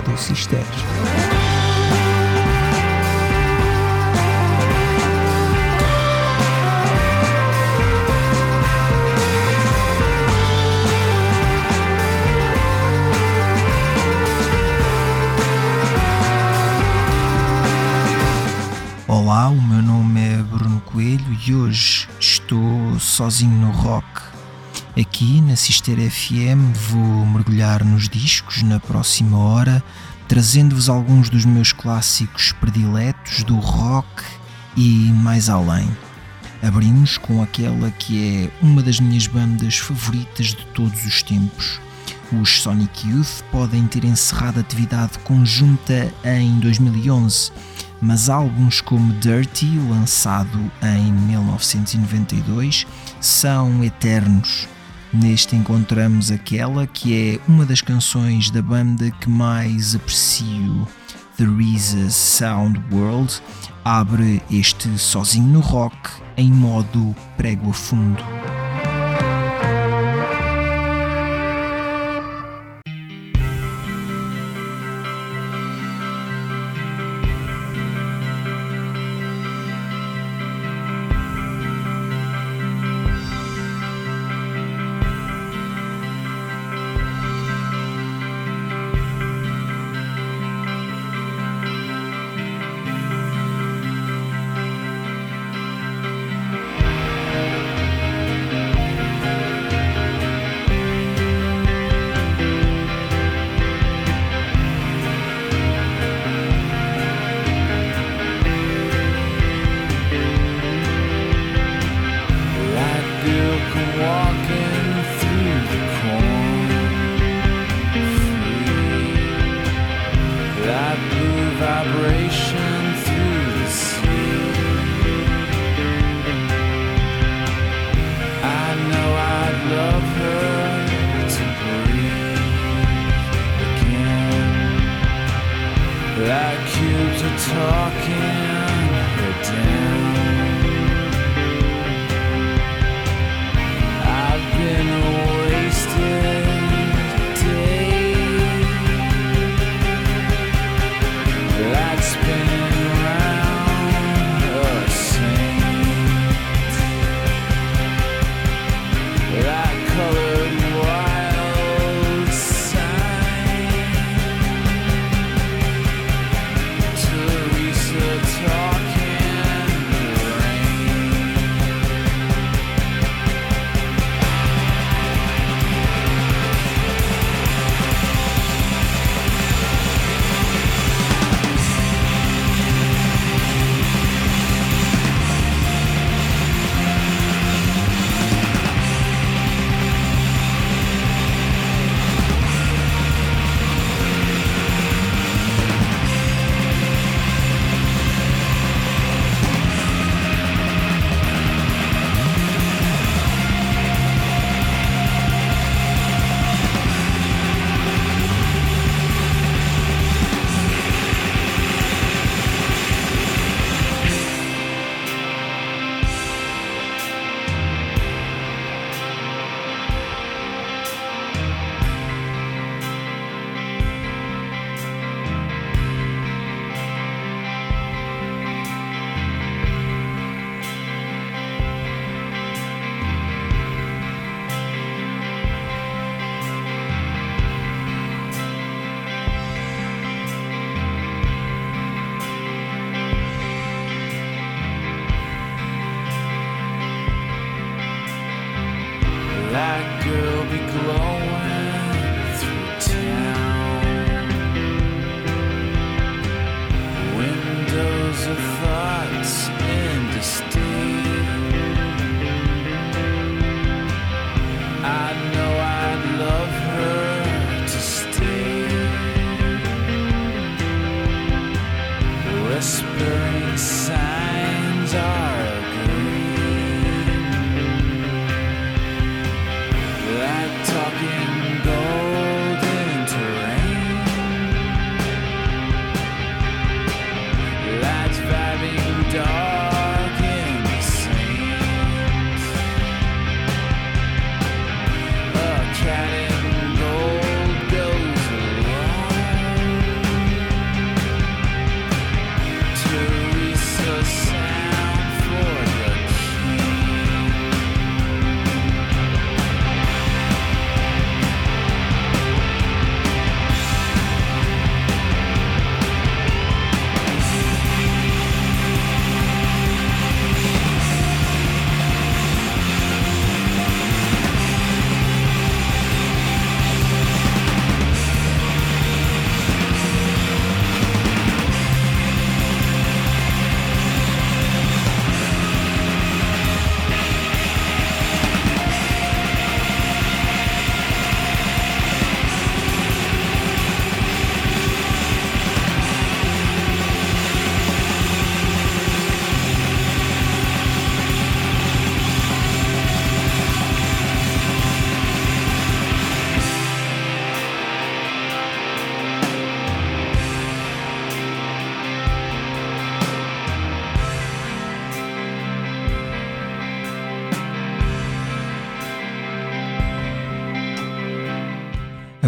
Rádio Cister. Olá, o meu nome é Bruno Coelho e hoje estou sozinho no rock. Aqui na Cister FM vou mergulhar nos discos na próxima hora, trazendo-vos alguns dos meus clássicos prediletos do rock e mais além. Abrimos com aquela que é uma das minhas bandas favoritas de todos os tempos. Os Sonic Youth podem ter encerrado atividade conjunta em 2011 mas álbuns como Dirty, lançado em 1992, são eternos. Neste encontramos aquela que é uma das canções da banda que mais aprecio, The Risa Sound World, abre este sozinho no rock em modo prego a fundo.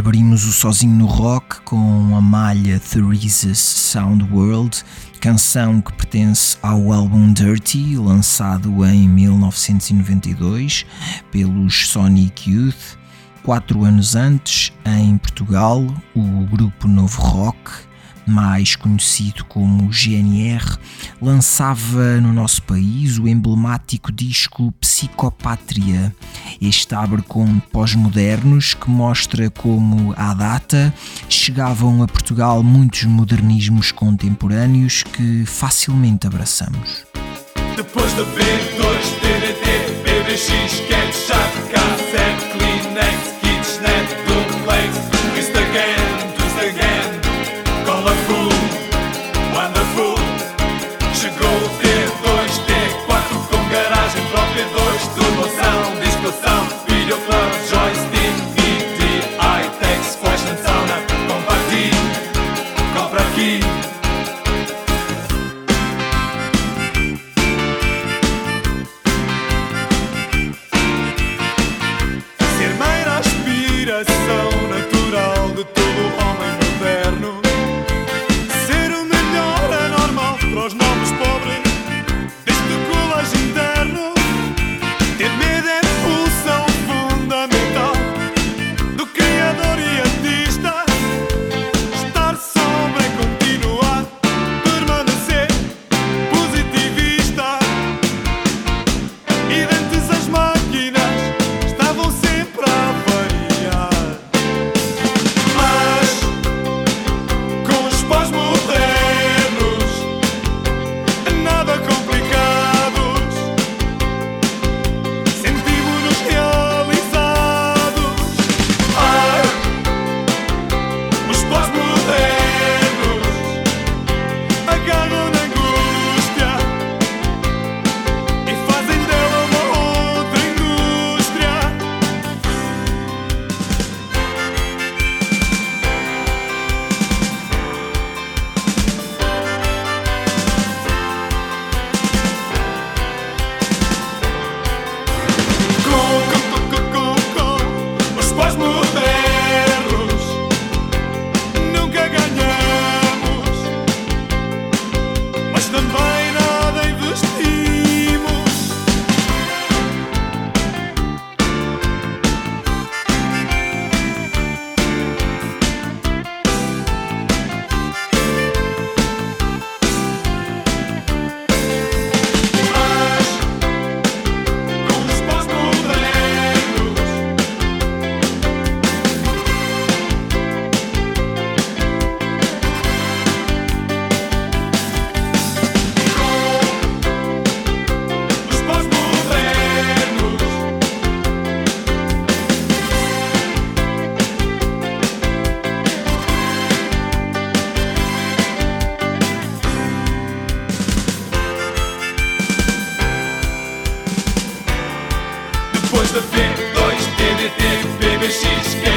Abrimos o Sozinho no Rock com a malha Therese's Sound World, canção que pertence ao álbum Dirty, lançado em 1992 pelos Sonic Youth. Quatro anos antes, em Portugal, o grupo Novo Rock mais conhecido como GNR, lançava no nosso país o emblemático disco Psicopátria. Este abre com pós-modernos que mostra como, à data, chegavam a Portugal muitos modernismos contemporâneos que facilmente abraçamos. Depois de ver 2 TNT, BBX, Ketchup, Cassete This is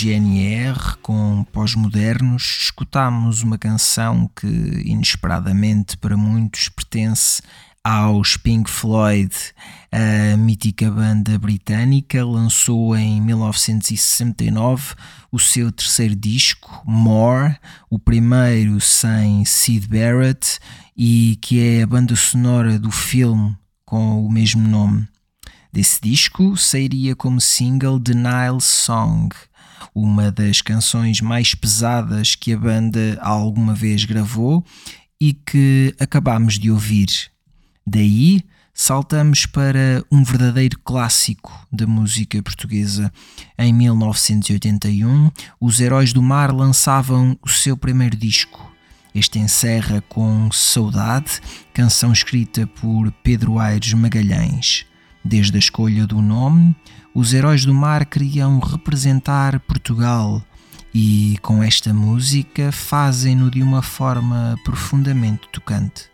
GNR com pós-modernos, escutámos uma canção que, inesperadamente para muitos, pertence aos Pink Floyd. A mítica banda britânica lançou em 1969 o seu terceiro disco, More, o primeiro sem Sid Barrett e que é a banda sonora do filme com o mesmo nome. Desse disco sairia como single The Nile Song, uma das canções mais pesadas que a banda alguma vez gravou e que acabamos de ouvir. Daí saltamos para um verdadeiro clássico da música portuguesa. Em 1981, os Heróis do Mar lançavam o seu primeiro disco. Este encerra com Saudade, canção escrita por Pedro Aires Magalhães. Desde a escolha do nome, os Heróis do Mar queriam representar Portugal e, com esta música, fazem-no de uma forma profundamente tocante.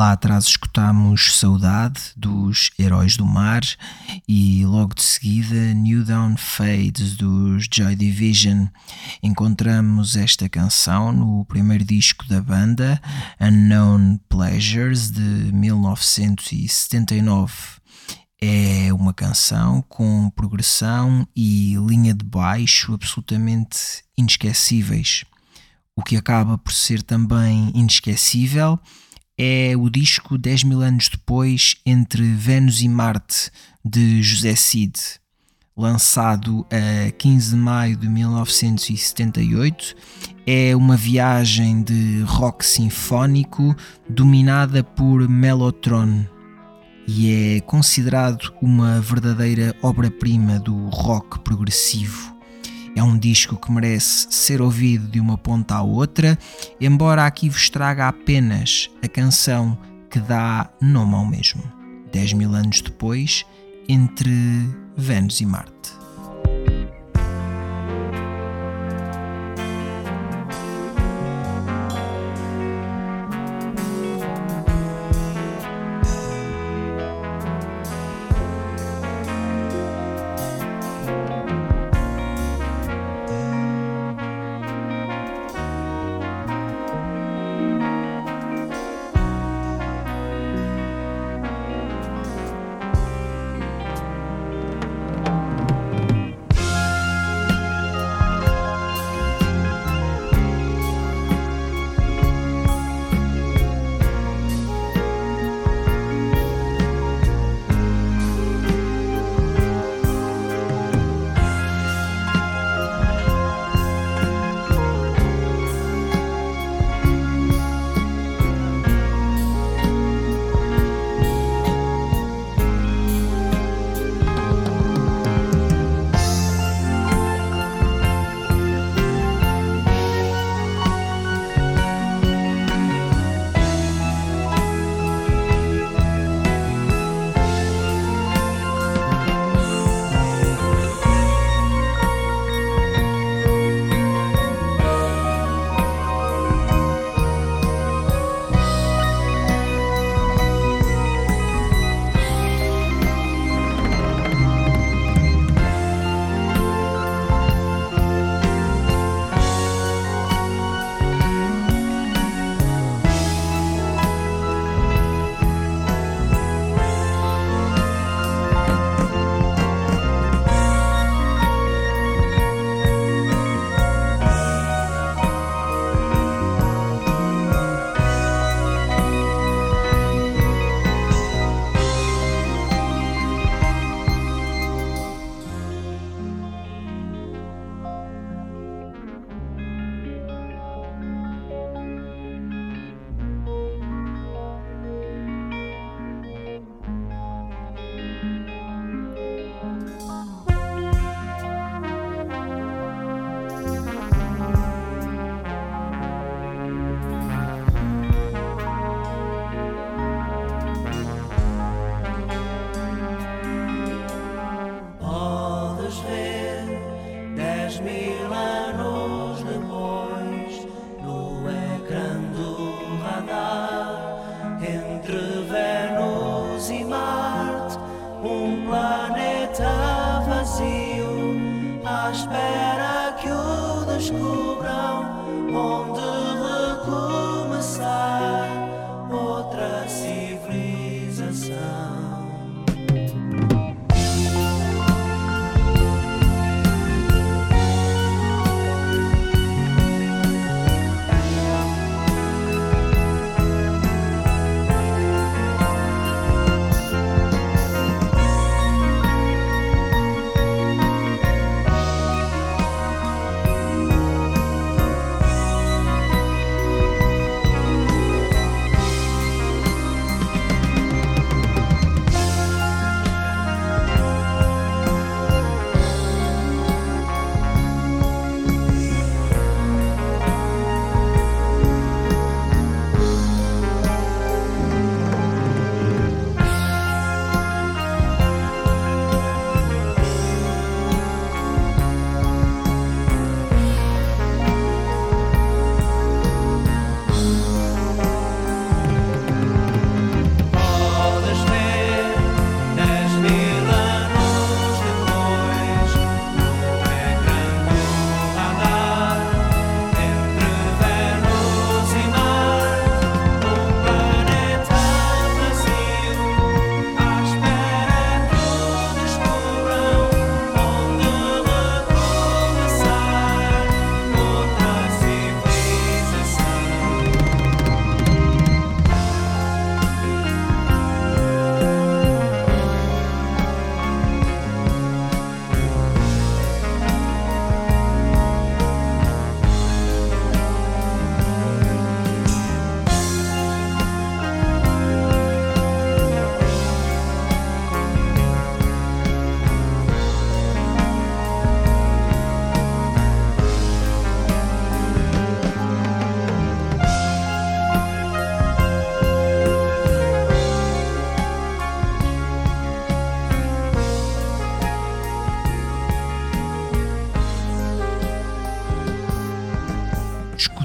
Lá atrás escutamos Saudade dos Heróis do Mar e logo de seguida New Down Fades dos Joy Division. Encontramos esta canção no primeiro disco da banda, Unknown Pleasures de 1979. É uma canção com progressão e linha de baixo absolutamente inesquecíveis. O que acaba por ser também inesquecível é o disco 10 mil anos depois entre Vênus e Marte de José Cid, lançado a 15 de maio de 1978. É uma viagem de rock sinfónico dominada por Mellotron e é considerado uma verdadeira obra-prima do rock progressivo. É um disco que merece ser ouvido de uma ponta à outra, embora aqui vos traga apenas a canção que dá nome ao mesmo. 10 mil anos depois, entre Vênus e Marte.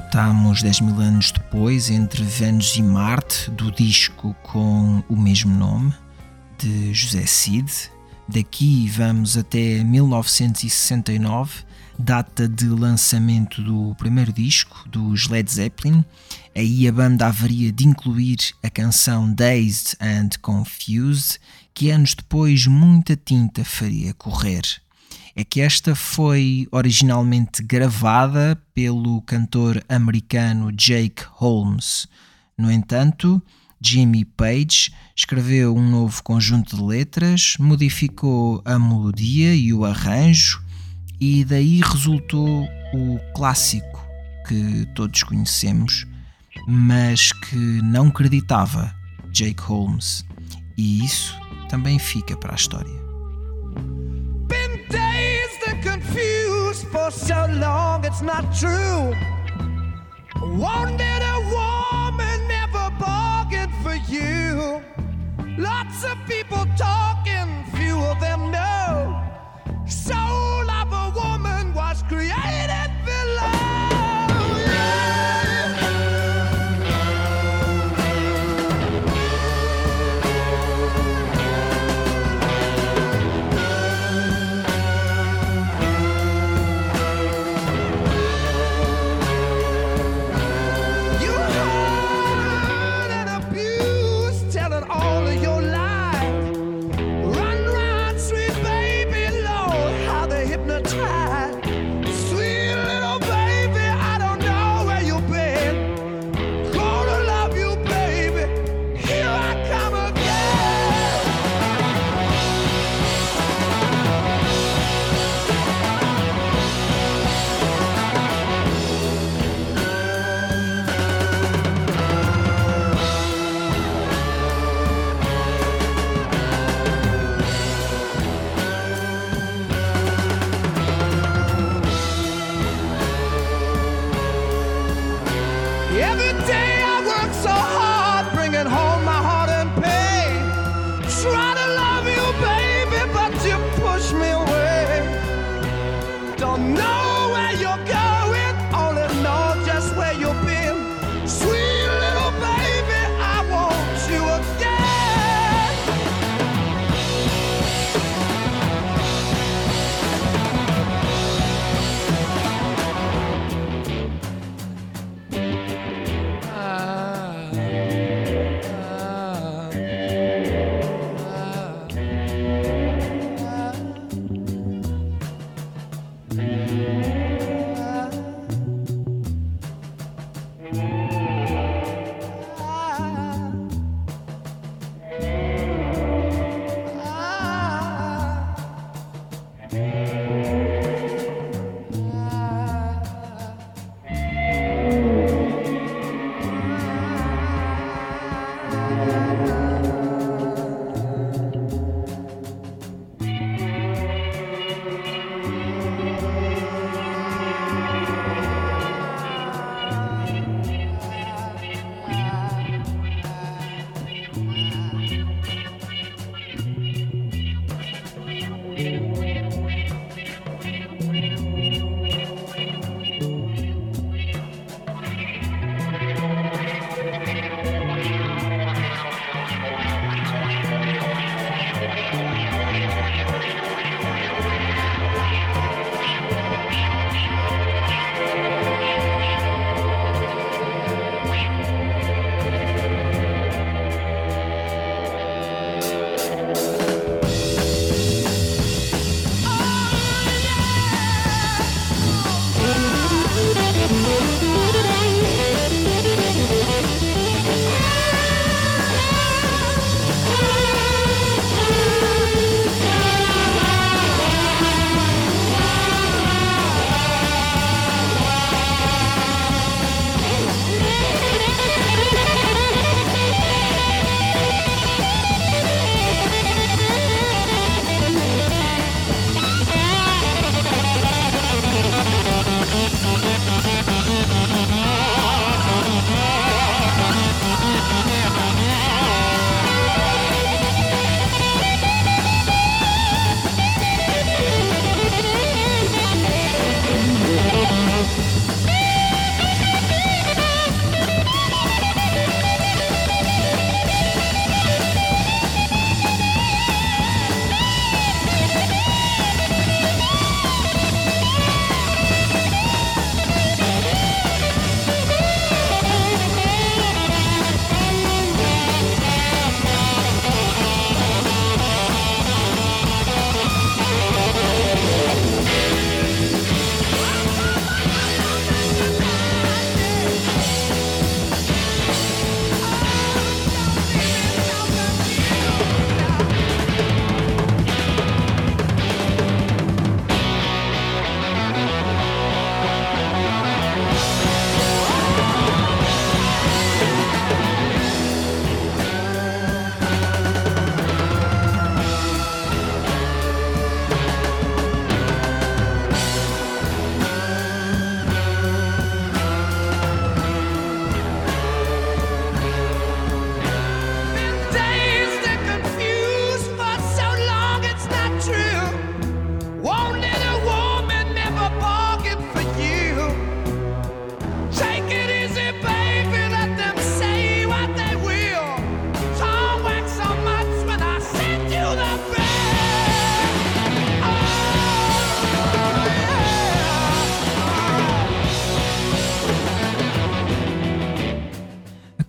Estamos 10 mil anos depois, entre Vênus e Marte, do disco com o mesmo nome, de José Cid. Daqui vamos até 1969, data de lançamento do primeiro disco dos Led Zeppelin. Aí a banda haveria de incluir a canção Dazed and Confused, que anos depois muita tinta faria correr é que esta foi originalmente gravada pelo cantor americano Jake Holmes. No entanto, Jimmy Page escreveu um novo conjunto de letras, modificou a melodia e o arranjo, e daí resultou o clássico que todos conhecemos, mas que não acreditava Jake Holmes. E isso também fica para a história. So long, it's not true. Wanted a woman, never bargained for you. Lots of people talking, few of them know. Soul of a woman was created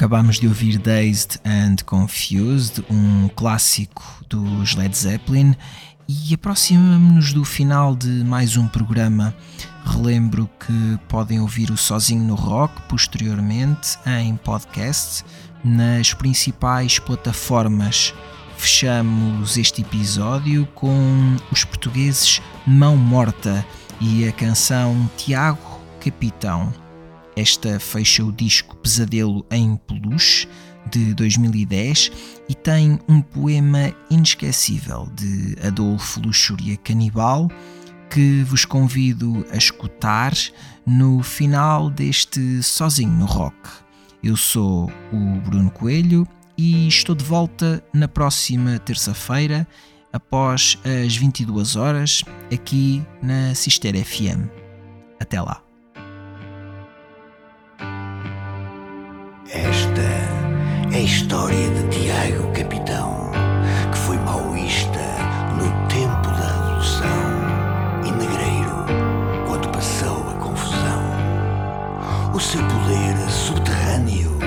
Acabámos de ouvir Dazed and Confused, um clássico dos Led Zeppelin, e aproximamos-nos do final de mais um programa. Relembro que podem ouvir o Sozinho no Rock posteriormente em podcast nas principais plataformas. Fechamos este episódio com os portugueses Mão Morta e a canção Tiago Capitão. Esta fecha o disco Pesadelo em Peluche de 2010 e tem um poema inesquecível de Adolfo Luxúria Canibal que vos convido a escutar no final deste Sozinho no Rock. Eu sou o Bruno Coelho e estou de volta na próxima terça-feira após as 22 horas aqui na Cister FM. Até lá. É a história de Tiago Capitão, que foi maoísta no tempo da Revolução e negreiro quando passou a confusão. O seu poder subterrâneo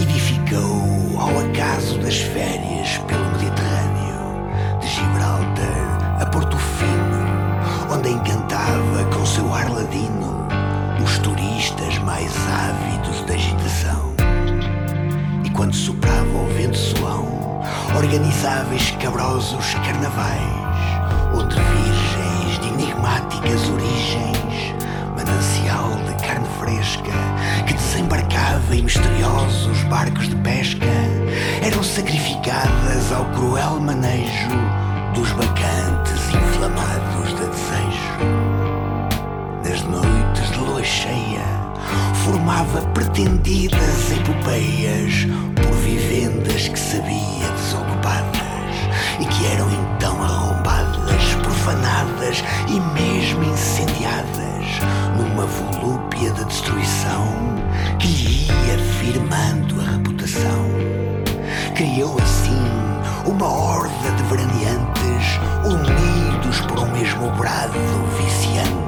edificou ao acaso das férias pelo Mediterrâneo, de Gibraltar a Porto Fino, onde encantava com seu ar ladino os turistas mais ávidos da agitação. Quando soprava o vento suão, organizava escabrosos carnavais, onde virgens de enigmáticas origens, manancial de carne fresca, que desembarcava em misteriosos barcos de pesca, eram sacrificadas ao cruel manejo dos bacantes inflamados de desejo. Nas noites de lua cheia, formava pretendidas epopeias por vivendas que sabia desocupadas e que eram então arrombadas, profanadas e mesmo incendiadas numa volúpia de destruição que lhe ia firmando a reputação. Criou assim uma horda de veraneantes unidos por um mesmo brado viciante.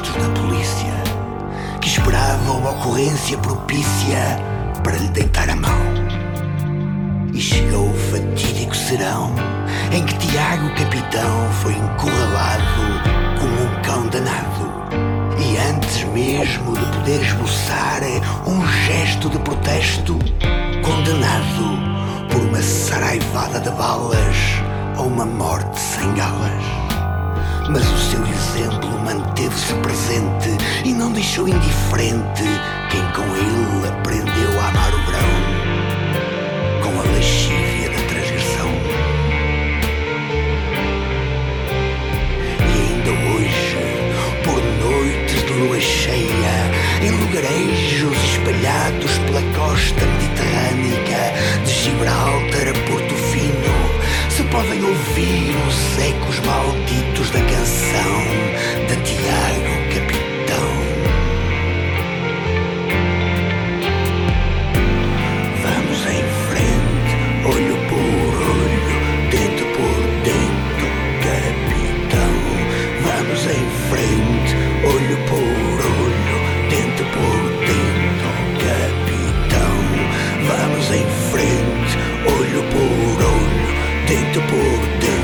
Da polícia, que esperava uma ocorrência propícia para lhe deitar a mão. E chegou o fatídico serão em que Tiago Capitão foi encurralado como um cão danado. E antes mesmo de poder esboçar um gesto de protesto, condenado por uma saraivada de balas a uma morte sem galas. Mas o seu exemplo manteve-se presente e não deixou indiferente quem com ele aprendeu a amar o verão com a lascívia da transgressão. E ainda hoje, por noites de lua cheia, em lugarejos espalhados pela costa mediterrânea, de Gibraltar a Porto Fino, se podem ouvir os ecos malditos minutos da canção de Tiago Capitão. Vamos em frente, olho por olho, dentro por dentro capitão. Vamos em frente, olho por olho, dentro por dentro capitão. Vamos em frente, olho por olho, dentro por dentro.